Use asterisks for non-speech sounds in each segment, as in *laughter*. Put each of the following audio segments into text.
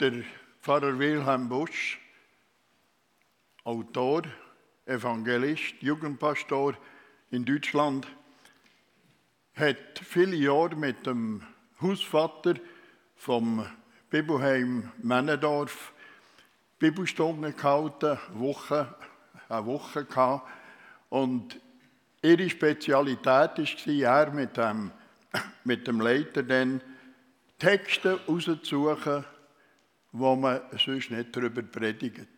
Der Pfarrer Wilhelm Busch, Autor, Evangelist, Jugendpastor in Deutschland, hat viele Jahre mit dem Hausvater vom Bibelheim Männendorf Bibelstunden gehalten, Woche, eine Woche gehabt. Und ihre Spezialität war, er mit dem, mit dem Leiter dann Texte rauszusuchen, wo man sonst nicht darüber predigt.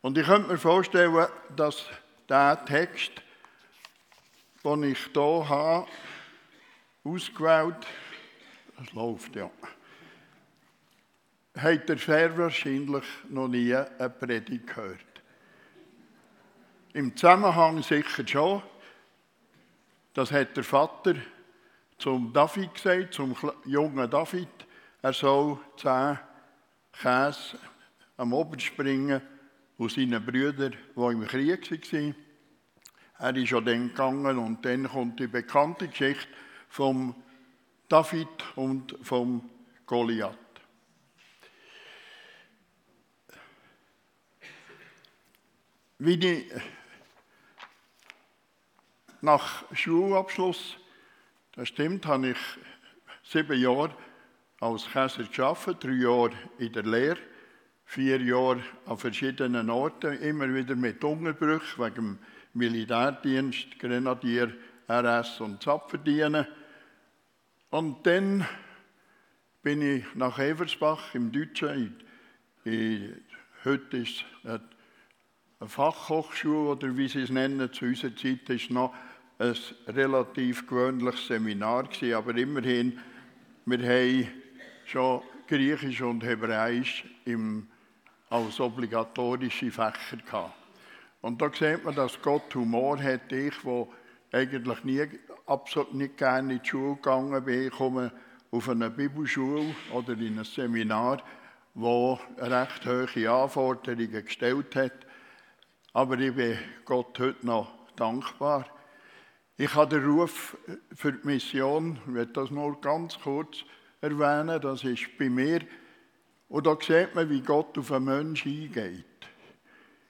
Und ich könnte mir vorstellen, dass der Text, den ich hier habe, ausgewählt, das läuft ja, hat er sehr wahrscheinlich noch nie eine Predigt gehört. Im Zusammenhang sicher schon. Das hat der Vater zum David gesagt, zum jungen David. Er soll zehn Käse am Oben springen aus seinen Brüdern, die im Krieg waren. Er ist schon dann gegangen und dann kommt die bekannte Geschichte vom David und vom Goliath. Wie ich nach Schulabschluss, das stimmt, habe ich sieben Jahre als Käser gearbeitet, drei Jahre in der Lehre, vier Jahre an verschiedenen Orten, immer wieder mit Unterbrüchen wegen dem Militärdienst, Grenadier, RS und Zapferdienen. Und dann bin ich nach Eversbach im Deutschen. In, in, heute ist es eine Fachhochschule oder wie sie es nennen. Zu unserer Zeit ist noch ein relativ gewöhnliches Seminar gewesen, aber immerhin, wir haben schon Griechisch und Hebräisch im, als obligatorische Fächer gehabt. Und da sieht man, dass Gott Humor hat. Ich, der eigentlich nie, absolut nicht gerne in die Schule gegangen bin, komme auf eine Bibelschule oder in ein Seminar, wo recht hohe Anforderungen gestellt hat. Aber ich bin Gott heute noch dankbar. Ich habe den Ruf für die Mission, ich werde das nur ganz kurz erwähnen, das ist bei mir. Und da sieht man, wie Gott auf einen Menschen eingeht.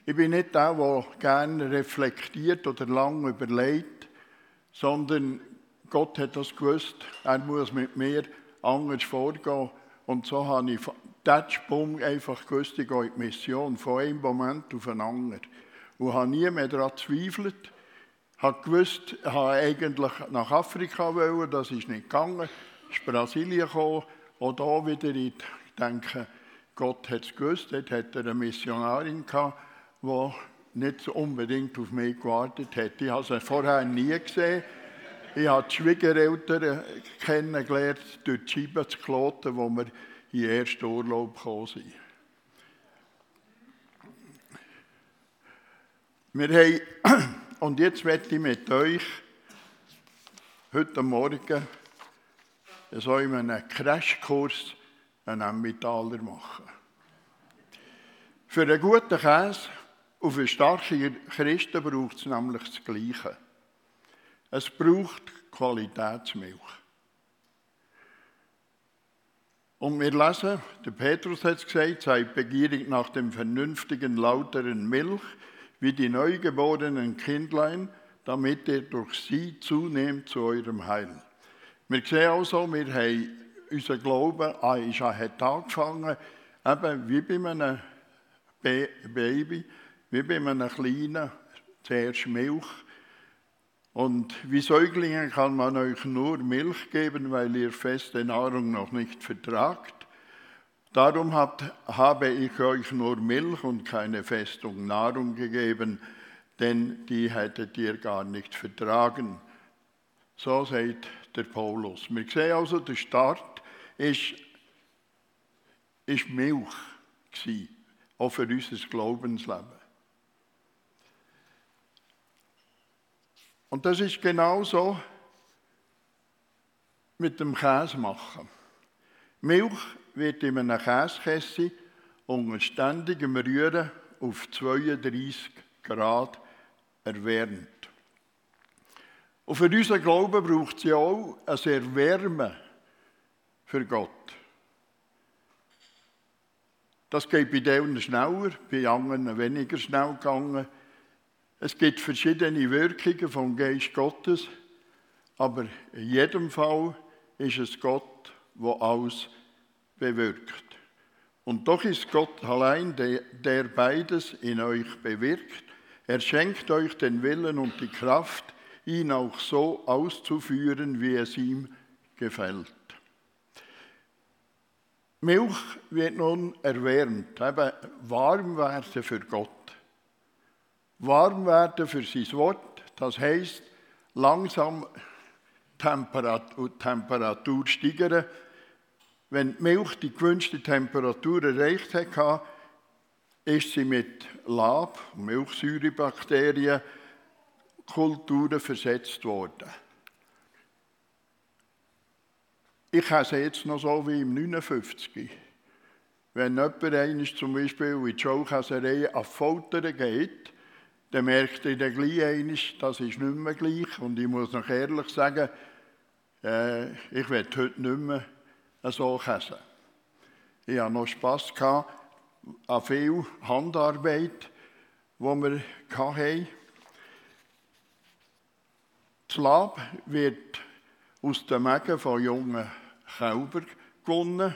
Ich bin nicht der, der gerne reflektiert oder lange überlegt, sondern Gott hat das gewusst, er muss mit mir anders vorgehen. Und so habe ich diesen Sprung einfach gewusst, ich gehe in die Mission, von einem Moment auf einen anderen. Und habe nie mehr daran gezweifelt. Ich habe gewusst, ich habe eigentlich nach Afrika wollen, das ist nicht gegangen. Ist Brasilien gekommen. Auch da wieder, ich denke, Gott hat es gewusst. Dort hat er eine Missionarin gehabt, die nicht unbedingt auf mich gewartet hat. Ich habe sie vorher nie gesehen. Ich habe die Schwiegereltern kennengelernt, durch die Scheibe zu kloten, wo wir in den ersten Urlaub gekommen sind. Wir haben, *clears throat* und jetzt werde ich mit euch heute Morgen so in einem Crashkurs einen Emmentaler machen. Für einen guten Käse und für starke Christen braucht es nämlich das Gleiche. Es braucht Qualitätsmilch. Und wir lesen, der Petrus hat es gesagt, seid begierig nach dem vernünftigen, lauteren Milch, wie die neugeborenen Kindlein, damit ihr durch sie zunehmt zu eurem Heil. Wir sehen also, wir haben unser Glauben hat angefangen, eben wie bei einem Baby, wie bei einem Kleinen, zuerst Milch. Und wie Säuglingen kann man euch nur Milch geben, weil ihr feste Nahrung noch nicht vertragt. Darum habt, habe ich euch nur Milch und keine Festung Nahrung gegeben, denn die hättet ihr gar nicht vertragen. So sagt der Paulus. Wir sehen also, der Start ist, ist Milch gewesen, auch für unser Glaubensleben. Und das ist genauso mit dem Käse machen. Milch wird in einem Käsekessel unter ständigem Rühren auf 32 Grad erwärmt. Und für unseren Glauben braucht es ja auch ein Erwärmen für Gott. Das geht bei denen schneller, bei anderen weniger schnell gegangen. Es gibt verschiedene Wirkungen vom Geist Gottes, aber in jedem Fall ist es Gott, der alles bewirkt. Und doch ist Gott allein, der beides in euch bewirkt. Er schenkt euch den Willen und die Kraft, ihn auch so auszuführen, wie es ihm gefällt. Milch wird nun erwärmt, eben warm werden für Gott. Warm werden für sein Wort, das heißt langsam Temperatur, steigern. Wenn die Milch die gewünschte Temperatur erreicht hat, ist sie mit Lab, Milchsäurebakterien, Kulturen versetzt worden. Ich habe es jetzt noch so wie im 59. Wenn jemand einmal zum Beispiel in die Showkäserei an Foltern geht, dann merkt er dann gleich einmal, das ist nicht mehr gleich. Und ich muss noch ehrlich sagen, äh, ich werde heute nicht mehr so käsen. Ich hatte noch Spass gehabt an viel Handarbeit, die wir hatten. Das Lab wird aus den Mägen von jungen Kälbern gewonnen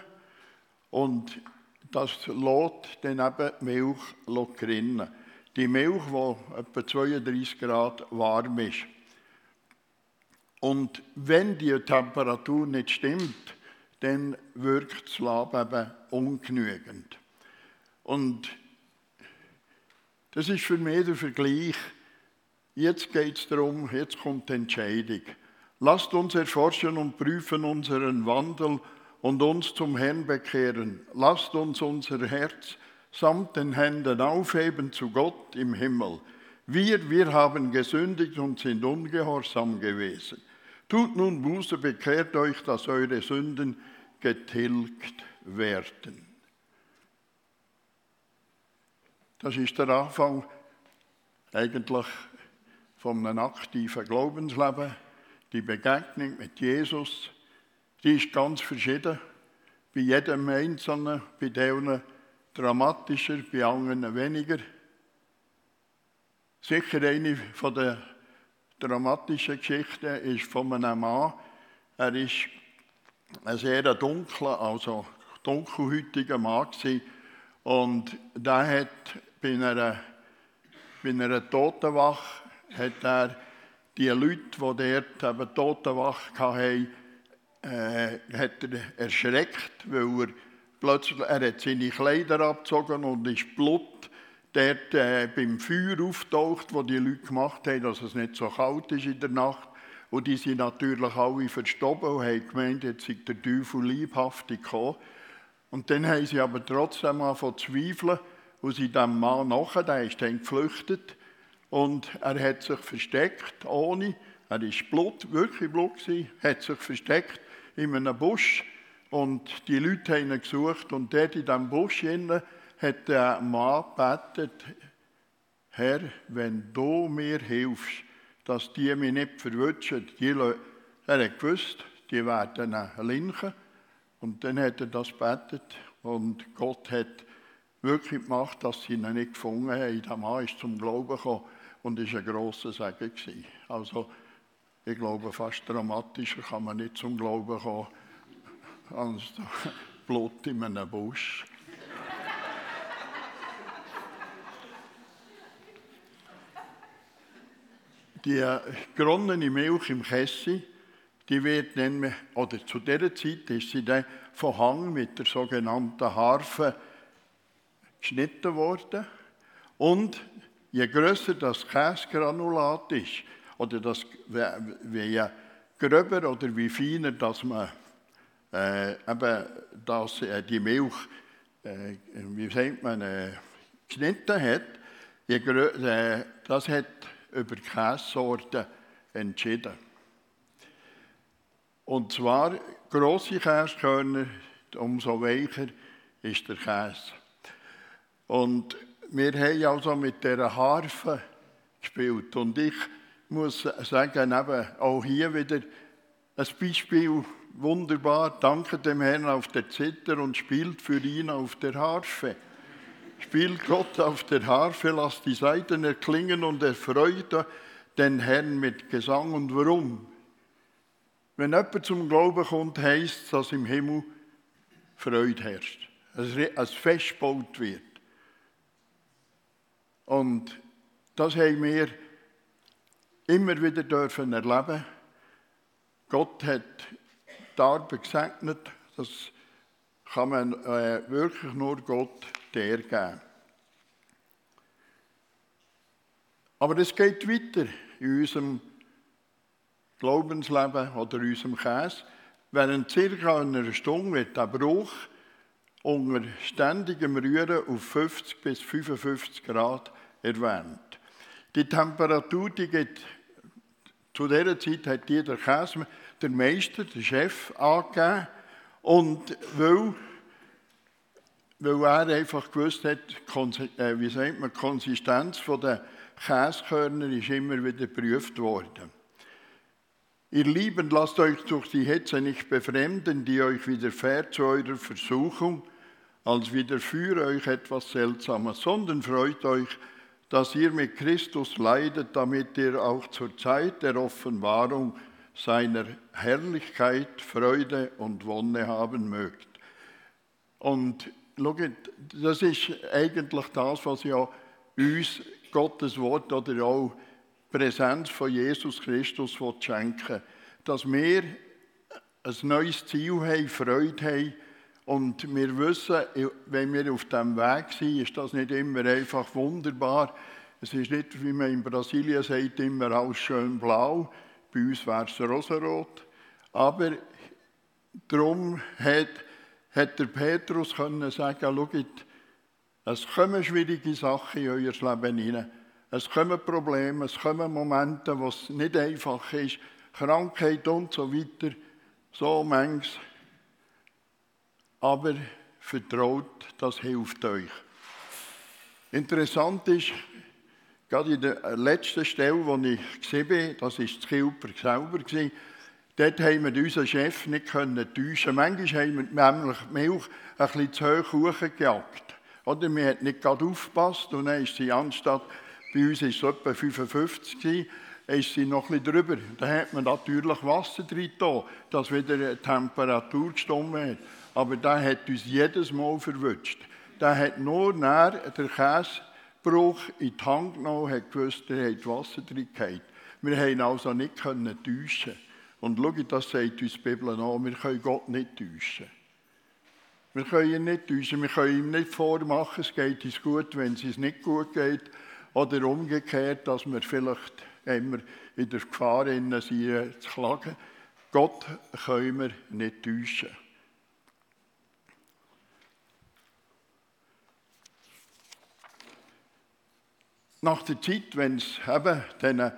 und das lässt dann eben Milch rinnen. Die Milch, die etwa 32 Grad warm ist. Und wenn die Temperatur nicht stimmt, dann wirkt das Lab eben ungenügend. Und das ist für mich der Vergleich. Jetzt geht es darum, jetzt kommt die Entscheidung. Lasst uns erforschen und prüfen unseren Wandel und uns zum Herrn bekehren. Lasst uns unser Herz samt den Händen aufheben zu Gott im Himmel. Wir, wir haben gesündigt und sind ungehorsam gewesen. Tut nun Buße, bekehrt euch, dass eure Sünden getilgt werden. Das ist der Anfang eigentlich von einem aktiven Glaubensleben die Begegnung mit Jesus, die ist ganz verschieden. Bei jedem Einzelnen, bei denen dramatischer, bei anderen weniger. Sicher eine von der dramatischen Geschichten ist von einem Mann. Er ist ein sehr dunkler, also dunkelhäutiger Mann gewesen. und der hat bei einer, bei einer Totenwache hat er die Leute, die dort eben Totenwache hatten, äh, hat er erschreckt, weil er plötzlich er hat seine Kleider abgezogen und ist Blut dort äh, beim Feuer auftaucht, wo die Leute gemacht haben, dass es nicht so kalt ist in der Nacht. Und die sind natürlich alle verstorben und haben gemeint, jetzt sei der Teufel liebhaftig gekommen. Und dann haben sie aber trotzdem mal von zweifeln und sie dem Mann nachher, der ist dann geflüchtet, und er hat sich versteckt, ohne, er ist Blut, wirklich Blut gewesen, hat sich versteckt in einem Busch. Und die Leute haben ihn gesucht und dort in diesem Busch innen hat der Mann gebetet, Herr, wenn du mir hilfst, dass die mich nicht verwutschen, die Leute, er hat gewusst, die werden linken. Und dann hat er das gebetet und Gott hat wirklich gemacht, dass sie ihn nicht gefunden haben. Der Mann ist zum Glauben gekommen und war ein grosser Segen. Also, ich glaube, fast dramatischer kann man nicht zum Glauben kommen als Blut in einem Busch. Die geronnene Milch im Kessel, die wird dann, oder zu dieser Zeit ist sie dann von Hang mit der sogenannten Harfe geschnitten worden. Und Je größer das Käsegranulat ist, oder das, wie gröber oder wie feiner dass man äh, eben das, äh, die Milch, äh, wie sagt man, äh, geschnitten hat, je äh, das hat über Käsesorten entschieden. Und zwar grosse Käsekörner, umso weicher ist der Käse. Und wir haben also mit dieser Harfe gespielt. Und ich muss sagen, eben auch hier wieder ein Beispiel, wunderbar, danke dem Herrn auf der Zither und spielt für ihn auf der Harfe. spielt Gott auf der Harfe, lasst die Saiten erklingen und erfreut den Herrn mit Gesang. Und warum? Wenn jemand zum Glauben kommt, heisst es, dass im Himmel Freude herrscht, ein Fest gebaut wird. Und das haben wir immer wieder dürfen erleben. Gott hat die Arbeit gesegnet, das kann man äh, wirklich nur Gott der geben. Aber es geht weiter in unserem Glaubensleben oder in unserem Käse. Während circa einer Stunde wird der Bruch unter ständigem Rühren auf 50 bis 55 Grad erwärmt. Die Temperatur, die geht, zu dieser Zeit hat jeder Käse, der Meister, der Chef, angegeben. Und weil, weil er einfach gewusst hat, äh, wie sagt man, die Konsistenz der Käskörner ist immer wieder geprüft worden. Ihr Lieben, lasst euch durch die Hetze nicht befremden, die euch widerfährt zu eurer Versuchung, als widerführe euch etwas Seltsames, sondern freut euch, dass ihr mit Christus leidet, damit ihr auch zur Zeit der Offenbarung seiner Herrlichkeit Freude und Wonne haben mögt. Und schaut, das ist eigentlich das, was ja uns Gottes Wort oder auch Präsenz von Jesus Christus schenken dass wir ein neues Ziel haben, Freude haben und wir wissen, wenn wir auf diesem Weg sind, ist das nicht immer einfach wunderbar. Es ist nicht, wie man in Brasilien sagt, immer alles schön blau. Bei uns wäre es rosarot. Aber darum hat, hat der Petrus können sagen, schaut, es kommen schwierige Sachen in euer Leben hinein. Es kommen Probleme, es kommen Momente, wo es nicht einfach ist. Krankheit und so weiter. So manches aber vertraut, das hilft euch. Interessant ist, gerade in der letzten Stelle, wo ich bin, das war das Kilper selber, dort haben wir unseren Chef nicht können täuschen Manchmal haben wir nämlich die Milch ein bisschen zu hoch hochgejagt. Oder wir haben nicht gerade aufgepasst und dann ist sie anstatt, bei uns war es etwa 55 ist sie noch bisschen drüber. Da hat man natürlich Wasser drin, dass wieder die Temperatur gestimmt hat aber der hat uns jedes Mal verwünscht. Der hat nur nach der Käsebruch in die Hand genommen, hat gewusst, er hat Wasser drin gehabt. Wir haben also nicht können täuschen. Und schau, das sagt uns die Bibel an, wir können Gott nicht täuschen. Wir können ihn nicht täuschen, wir können ihm nicht vormachen, es geht uns gut, wenn es uns nicht gut geht. Oder umgekehrt, dass wir vielleicht immer in der Gefahr sind, zu klagen. Gott können wir nicht täuschen. Nach der Zeit, wenn es eben dann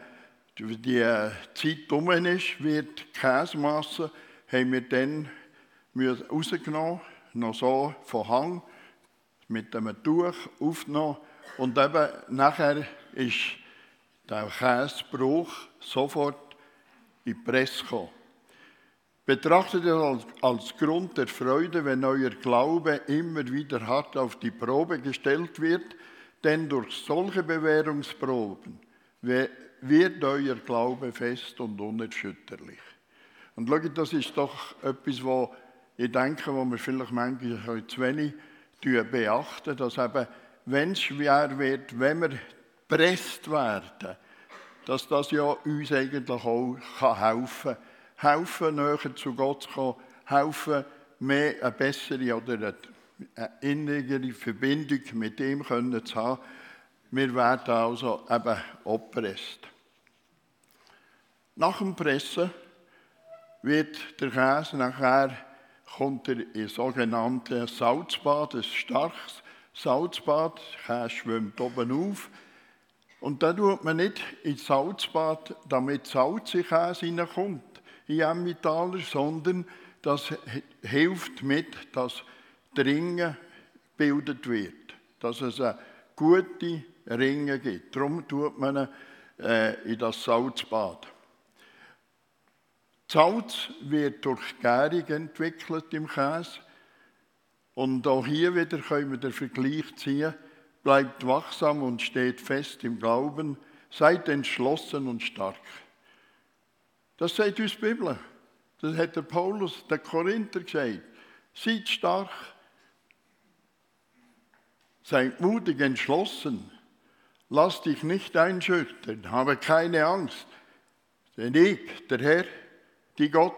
die Zeit um ist, wird Käsemasse, haben wir dann rausgenommen, noch so von Hang, mit einem Tuch aufgenommen und eben nachher ist der Käsebruch sofort in die Presse gekommen. Betrachtet es als, als Grund der Freude, wenn euer Glaube immer wieder hart auf die Probe gestellt wird – denn durch solche Bewährungsproben wird euer Glaube fest und unerschütterlich. Und schau, das ist doch etwas, wo ich denke, wo wir vielleicht manchmal zu wenig beachten, dass eben, wenn es schwer wird, wenn wir gepresst werden, dass das ja uns eigentlich auch helfen kann. Helfen, näher zu Gott zu kommen, helfen, mehr eine bessere oder eine eine innere Verbindung mit ihm können zu haben. Wir werden also eben oppresst. Nach dem Pressen wird der Käse nachher kommt er in sogenannte Salzbad, ein starkes Salzbad. Der Käse schwimmt oben auf. Und da tut man nicht ins Salzbad, damit Salz in Käse hineinkommt, in Emmentaler, sondern das hilft mit, dass Ringe gebildet wird, dass es eine gute Ringe gibt. Darum tut man äh, in das Salzbad. Salz wird durch Gärung entwickelt im Käse. Und auch hier wieder können wir den Vergleich ziehen. bleibt wachsam und steht fest im Glauben, seid entschlossen und stark. Das sagt uns die Bibel. Das hat der Paulus, der Korinther gesagt. Seid stark, seid mutig, entschlossen. Lass dich nicht einschüchtern, habe keine Angst. Denn ich, der Herr, die Gott,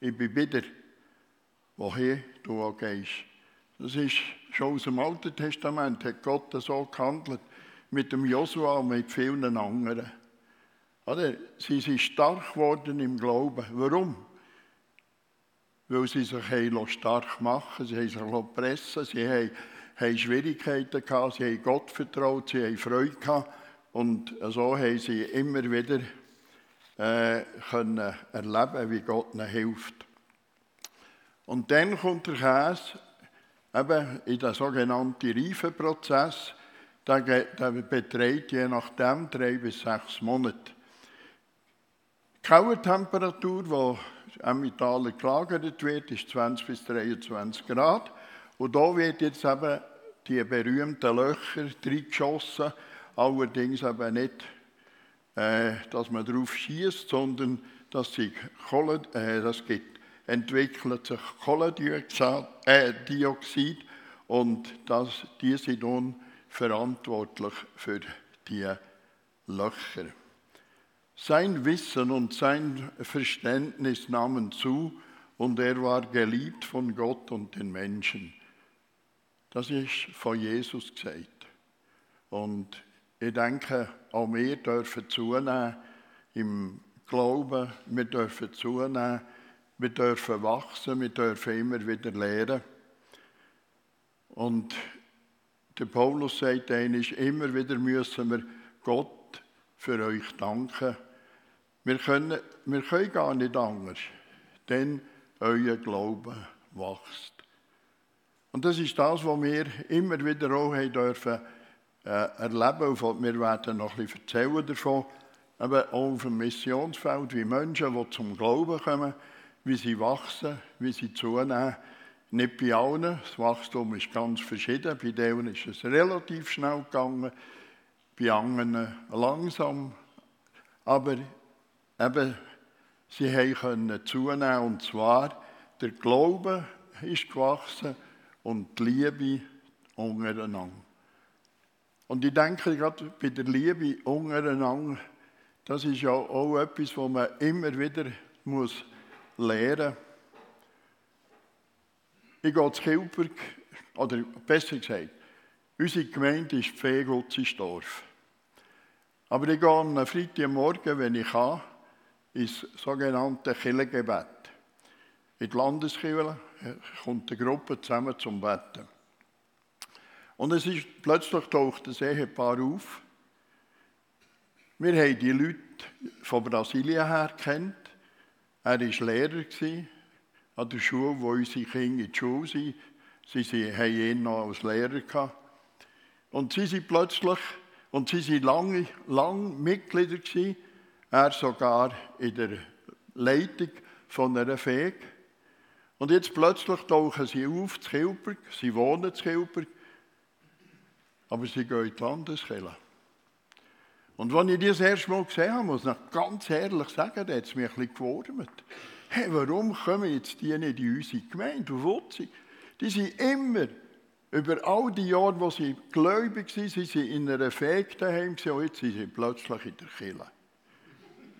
ich bin wieder, woher du auch gehst. Das ist schon aus dem Alten Testament, hat Gott so gehandelt mit dem Josua und mit vielen anderen. Oder? Sie sind stark geworden im Glauben. Warum? Weil sie sich stark machen sie haben sich pressen, sie haben, haben Schwierigkeiten gehabt, sie haben Gott vertraut, sie haben Freude gehabt. Und so haben sie immer wieder äh, können erleben, wie Gott ihnen hilft. Und dann kommt der Käse eben in den sogenannten Reifenprozess. Der, beträgt je nachdem drei bis sechs Monate. Die Kauertemperatur, die im Italien gelagert wird, ist 20 bis 23 Grad. Und da wird jetzt eben die berühmten Löcher reingeschossen, allerdings eben nicht äh, dass man darauf schießt, sondern dass sich Kohle, äh, das gibt, entwickelt sich Kohlendioxid äh, und das, die sind nun verantwortlich für die Löcher. Sein Wissen und sein Verständnis nahmen zu und er war geliebt von Gott und den Menschen. Das ist von Jesus gesagt. Und ich denke, auch wir dürfen zunehmen im Glauben, wir dürfen zunehmen, wir dürfen wachsen, wir dürfen immer wieder lernen. Und der Paulus sagt eigentlich, immer wieder müssen wir Gott für euch danken. Wir können, wir können gar nicht anders, denn euer Glaube wächst. Und das ist das, was wir immer wieder auch haben dürfen äh, erleben. Und wir werden noch bisschen erzählen davon. Aber auch auf dem Missionsfeld, wie Menschen, die zum Glauben kommen, wie sie wachsen, wie sie zunehmen. Nicht bei allen, das Wachstum ist ganz verschieden. Bei denen ist es relativ schnell gegangen, bei anderen langsam. Aber eben, sie können zunehmen und zwar der Glaube ist gewachsen und die Liebe untereinander. Und ich denke gerade bei der Liebe untereinander, das ist ja auch etwas, was man immer wieder muss lernen muss. Ich gehe zu Kilberg, oder besser gesagt, unsere Gemeinde ist Fegutzisdorf. Aber ich gehe am Freitagmorgen, wenn ich kann, ins sogenannte Kirchengebet. In die Landeskirche kommt eine Gruppe zusammen zum Betten. Und es ist, plötzlich taucht ein Ehepaar auf. Wir haben die Leute von Brasilien her kennt. Er war Lehrer an der Schule, wo unsere Kinder in die Schule sind. Sie, haben ihn noch als Lehrer gehabt. Und sie sind plötzlich, und sie waren lange, lange Mitglieder gewesen, er sogar in der Leitung von einer Feg. Und jetzt plötzlich tauchen sie auf zu Kilberg, sie wohnen zu Kilberg aber sie gehen in die Landeskirche. Und als ich das erste Mal gesehen habe, muss ich ganz ehrlich sagen, da hat es mich ein bisschen gewurmt. Hey, warum kommen jetzt die nicht in unsere Gemeinde? Wo sie? Die sind immer, über all die Jahre, wo sie gläubig waren, sie in einer Fähig daheim und jetzt sind sie plötzlich in der Kirche.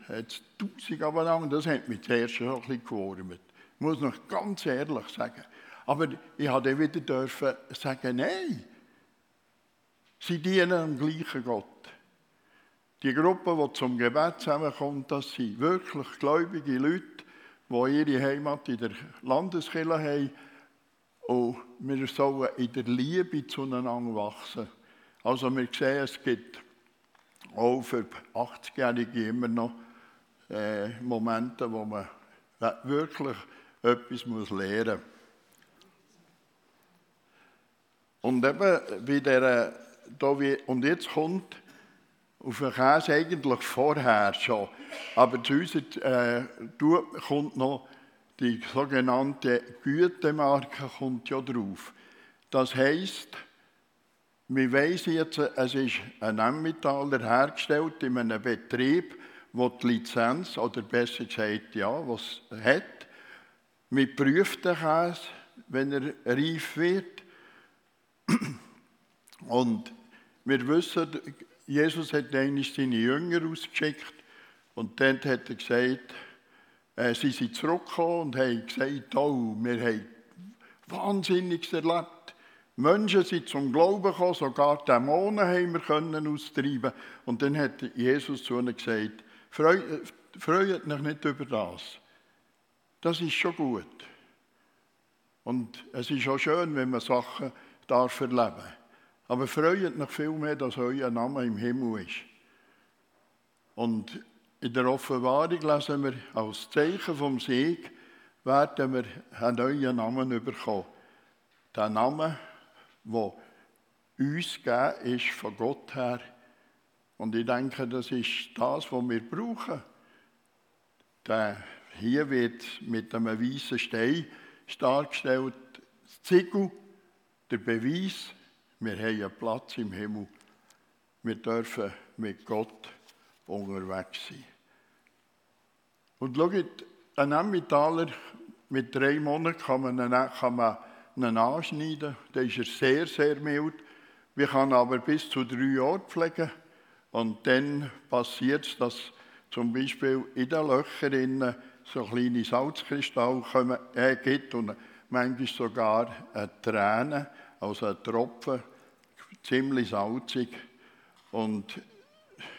Jetzt tausend aber lang, das hat mich zuerst schon ein bisschen gewurmt. Ich muss noch ganz ehrlich sagen. Aber ich habe wieder dürfen sagen, nein, Sie dienen dem gleichen Gott. Die Gruppe, die zum Gebet zusammenkommt, das sind wirklich gläubige Leute, die ihre Heimat in der Landeskirche haben. Und wir sollen in der Liebe zueinander wachsen. Also wir sehen, es gibt auch für 80-Jährige immer noch äh, Momente, wo man wirklich etwas muss lernen muss. Und eben bei dieser da wie, und jetzt kommt auf den Käse eigentlich vorher schon, aber zu uns äh, kommt noch die sogenannte Gütemarke kommt ja drauf. Das heißt, wir wissen jetzt, es ist ein Emmentaler hergestellt in einem Betrieb, wo die Lizenz, oder besser gesagt, ja, was hat, mit prüften Käse, wenn er reif wird. Und wir wissen, Jesus hat eigentlich seine Jünger ausgeschickt und dann hat er gesagt, äh, sie sind zurückgekommen und haben gesagt, oh, wir haben Wahnsinniges erlebt. Menschen sind zum Glauben gekommen, sogar Dämonen haben wir können austreiben. Und dann hat Jesus zu ihnen gesagt, freut, freut euch nicht über das. Das ist schon gut. Und es ist auch schön, wenn man Sachen darf erleben Aber freut euch viel mehr, dass euer Name im Himmel ist. Und in der Offenbarung lesen wir, als Zeichen vom Sieg werden wir einen neuen Namen bekommen. Der Name, der uns gegeben ist von Gott her. Und ich denke, das ist das, was wir brauchen. Der hier wird mit einem weißen Stein dargestellt, das Ziegel, der Beweis, wir haben einen Platz im Himmel. Wir dürfen mit Gott unterwegs sein. Und schaut, ein Emmentaler mit drei Monaten kann man, ihn, kann man ihn anschneiden. Da ist er sehr, sehr mild. Wir können aber bis zu drei Jahre pflegen. Und dann passiert es, dass zum Beispiel in den Löchern so kleine Salzkristalle kommen, äh, gibt und manchmal sogar eine Träne, also ein Tropfen, ziemlich salzig. Und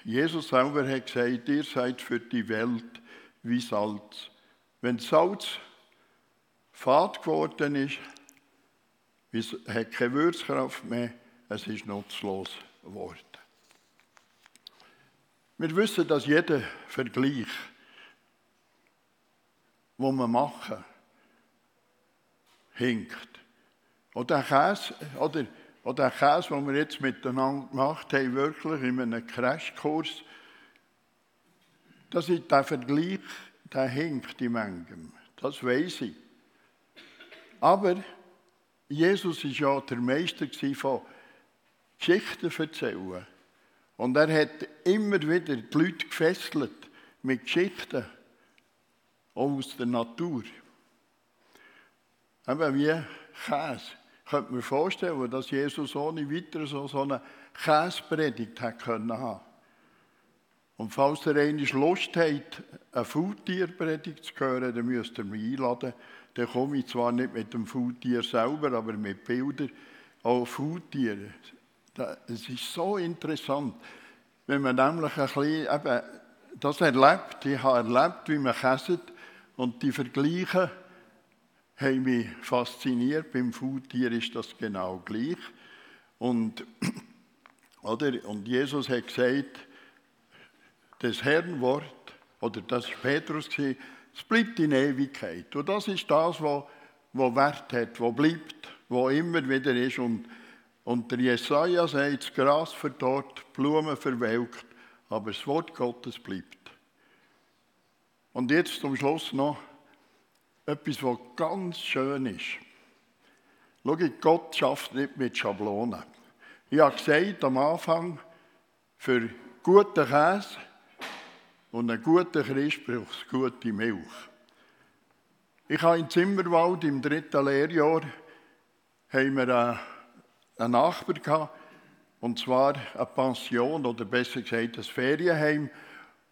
Jesus selber hat gesagt, ihr seid für die Welt wie Salz. Wenn Salz fad geworden ist, es hat keine Würzkraft mehr, es ist nutzlos geworden. Wir wissen, dass jeder Vergleich, den wir machen, hinkt. Oder der Käse, oder und der Käse, den wir jetzt miteinander gemacht haben, wirklich in einem Crashkurs, dass ich der Vergleich, der hinkt in manchem. Das weiß ich. Aber Jesus war ja der Meister von Geschichten erzählen. Und er hat immer wieder die Leute gefesselt mit Geschichten aus der Natur. Eben wie Käse könnte mir vorstellen, dass Jesus ohne weiteres so, so eine Käsepredigt hätte können haben. Und falls ihr einmal Lust habt, eine Faultierpredigt zu hören, dann müsst ihr mich einladen. Dann komme ich zwar nicht mit dem Faultier selber, aber mit Bildern auch Faultiere. Es ist so interessant, wenn man nämlich ein bisschen eben das erlebt. Ich habe erlebt, wie man käset und die Vergleiche haben mich fasziniert. Beim Faultier ist das genau gleich. Und, *clears throat* oder, und Jesus hat gesagt, das Herrnwort, oder das ist Petrus, es bleibt in Ewigkeit. Und das ist das, was, was Wert hat, was bleibt, was immer wieder ist. Und, und der Jesaja sagt, das Gras verdorrt, Blumen verwelkt, aber das Wort Gottes bleibt. Und jetzt zum Schluss noch etwas, was ganz schön ist. Schau, Gott schafft nicht mit Schablonen. Ich habe gesagt am Anfang, für guten Käse und einen guten Christ braucht es gute Milch. Ich habe in Zimmerwald im dritten Lehrjahr haben wir einen Nachbar gehabt, und zwar eine Pension oder besser gesagt ein Ferienheim.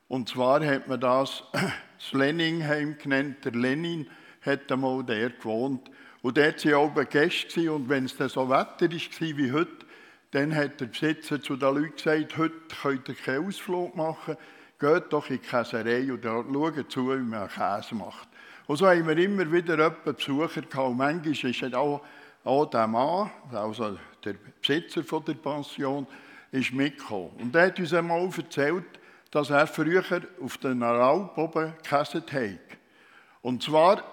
Und zwar hat man das das Leninheim genannt, der Lenin hat einmal der gewohnt. Und dort waren oben Gäste und wenn es dann so Wetter war wie heute, dann hat der Besitzer zu den Leuten gesagt, heute könnt ihr keinen Ausflug machen, geht doch in die Käserei und schaut zu, wie man Käse macht. Und so haben wir immer wieder Besucher gehabt. Und manchmal ist auch, auch der Mann, also der Besitzer von der Pension, ist mitgekommen. Und er hat uns einmal erzählt, dass er früher auf den Alp oben gekäset hat. Und zwar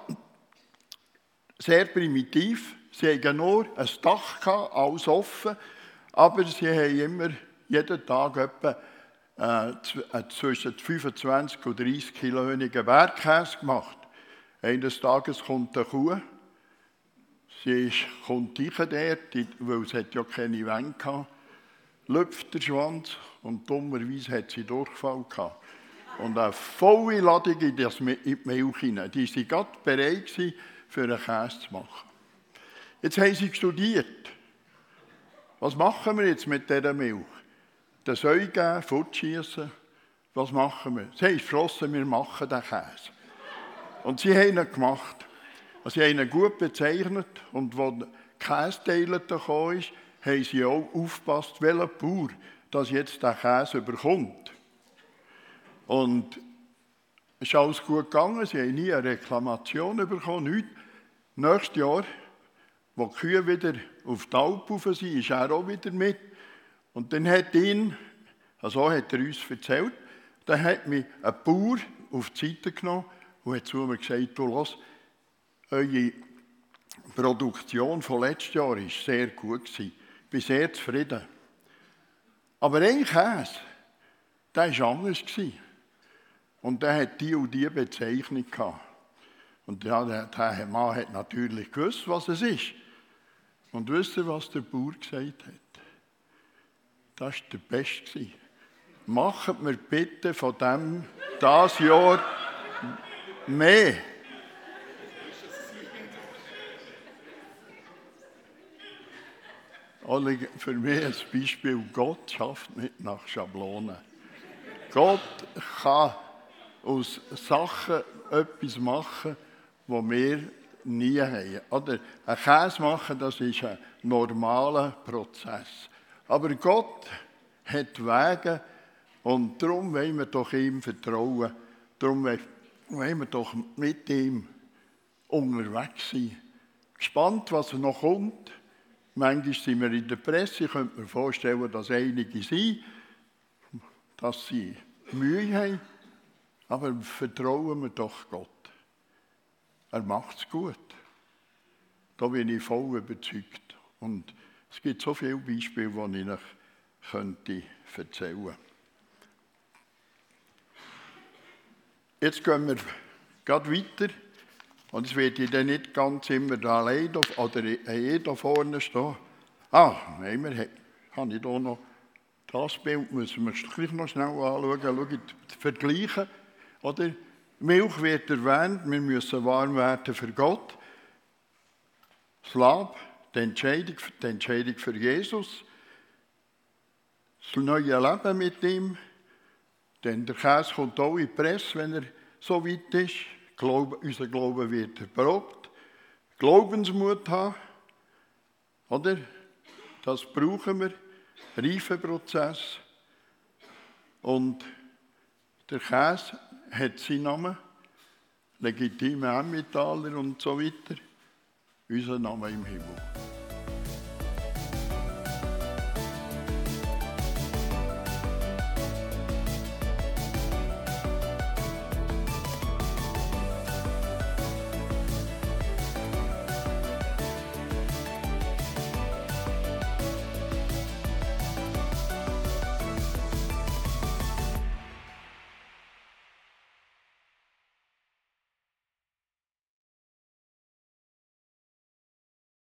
sehr primitiv. Sie hatten nur ein Dach, gehabt, alles offen, aber sie haben immer jeden Tag etwa äh, äh zwischen 25 und 30 Kilo Bergkäse gemacht. Eines Tages kommt eine Kuh, sie ist, kommt rein dort, weil hat ja keine Wände hatte. Lüpft der Schwanz und dummerweise hat sie Durchfall gehabt. Und eine volle Ladung in, die Milch hinein. Die waren gerade bereit für einen Käse zu machen. Jetzt haben sie studiert. Was machen wir jetzt mit dieser Milch? Den Säu geben, fortschießen. Was machen wir? Sie haben beschlossen, wir machen den Käse. Und sie haben ihn gemacht. Also sie haben ihn gut bezeichnet und als die Käseteile gekommen ist, haben sie auch aufgepasst, welcher Bauer das jetzt den Käse bekommt. Und es ist alles gut gegangen, sie haben nie eine Reklamation bekommen, nichts. Nächstes Jahr, wo die Kühe wieder auf die Alp sind, ist er auch wieder mit. Und dann hat ihn, also hat er uns erzählt, dann hat mich ein Bauer auf die Seite genommen und hat zu mir gesagt, du los, eure Produktion von letztes Jahr war sehr gut. Ich bin sehr zufrieden. Aber ein Käse, der war anders. Und der hat die und die Bezeichnung gehabt. Und ja, der, der Mann hat natürlich gewusst, was es ist. Und wisst ihr, was der Bauer gesagt hat? Das war der Beste. Macht mir bitte von dem das Jahr mehr. Für mich ein Beispiel, Gott schafft nicht nach Schablonen. Gott kann aus Sachen etwas machen, die wir nie haben. Oder ein Käse machen, das ist ein normaler Prozess. Aber Gott hat Wege und darum wollen wir doch ihm vertrauen. Darum wollen wir doch mit ihm unterwegs sein. Gespannt, was noch kommt. Manchmal sind wir in der Presse, ich könnte mir vorstellen, dass einige sind, dass sie Mühe haben. Aber vertrauen wir doch Gott. Er macht es gut. Da bin ich voll überzeugt. Und es gibt so viele Beispiele, die ich euch könnte erzählen könnte. Jetzt gehen wir gerade weiter. Und es wird dann nicht ganz immer allein oder jeder vorne stehen. Ah, nein, habe ich hier noch das Bild, müssen wir gleich noch schnell anschauen, schauen, vergleichen. Oder? Milch wird erwähnt, wir müssen warm werden für Gott. Das Lab, die Entscheidung, die Entscheidung für Jesus. Das neue Leben mit ihm. Denn der Käse kommt auch in die Presse, wenn er so weit ist. Glaube, unser Glaube wird erprobt. Glaubensmut haben, oder? Das brauchen wir. Reifeprozess. Und der Käse hat seinen Namen. Legitime Emmentaler und so weiter. Unser Name im Himmel.